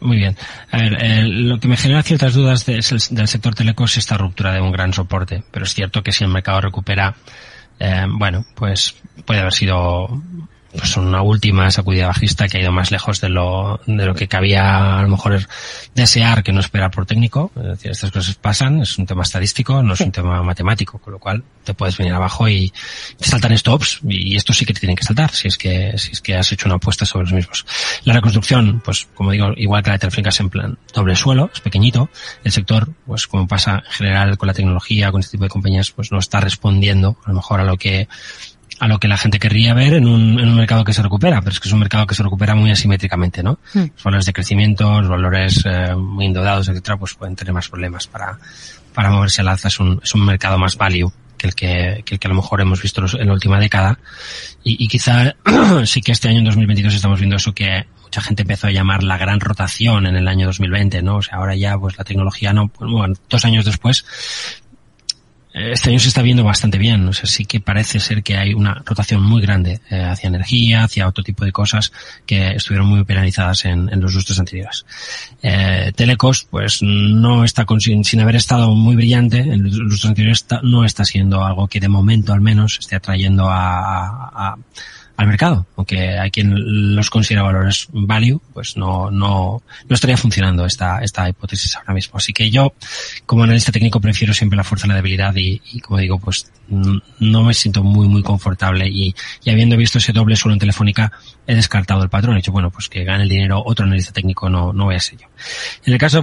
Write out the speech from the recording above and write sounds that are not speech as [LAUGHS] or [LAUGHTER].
muy bien. A ver, eh, lo que me genera ciertas dudas del sector teleco es esta ruptura de un gran soporte, pero es cierto que si el mercado recupera, eh, bueno, pues puede haber sido pues una última sacudida bajista que ha ido más lejos de lo, de lo que cabía a lo mejor desear que no esperar por técnico. Es decir, estas cosas pasan, es un tema estadístico, no es un [LAUGHS] tema matemático, con lo cual te puedes venir abajo y te saltan stops y esto sí que te tienen que saltar si es que, si es que has hecho una apuesta sobre los mismos. La reconstrucción, pues como digo, igual que la telefónica es en plan doble suelo, es pequeñito. El sector, pues como pasa en general con la tecnología, con este tipo de compañías, pues no está respondiendo a lo mejor a lo que a lo que la gente querría ver en un, en un mercado que se recupera, pero es que es un mercado que se recupera muy asimétricamente, ¿no? Hmm. Los valores de crecimiento, los valores eh, muy endeudados, etcétera, pues pueden tener más problemas para, para moverse al alza. Es un, es un mercado más value que el que, que el que a lo mejor hemos visto en la última década. Y, y quizá [CLEARS THROAT] sí que este año en 2022 estamos viendo eso que mucha gente empezó a llamar la gran rotación en el año 2020, ¿no? O sea, ahora ya pues la tecnología no, pues, bueno, dos años después este año se está viendo bastante bien, o sea, sí que parece ser que hay una rotación muy grande eh, hacia energía, hacia otro tipo de cosas que estuvieron muy penalizadas en, en los lustros anteriores. Eh, Telecos, pues no está con, sin, haber estado muy brillante en los lustros anteriores, no está siendo algo que de momento al menos esté atrayendo a, a al mercado, aunque hay quien los considera valores value, pues no, no, no estaría funcionando esta, esta hipótesis ahora mismo. Así que yo, como analista técnico, prefiero siempre la fuerza y la debilidad y, y como digo, pues no me siento muy, muy confortable y, y habiendo visto ese doble suelo en Telefónica, he descartado el patrón. He dicho, bueno, pues que gane el dinero otro analista técnico, no, no voy a ser yo. En el caso de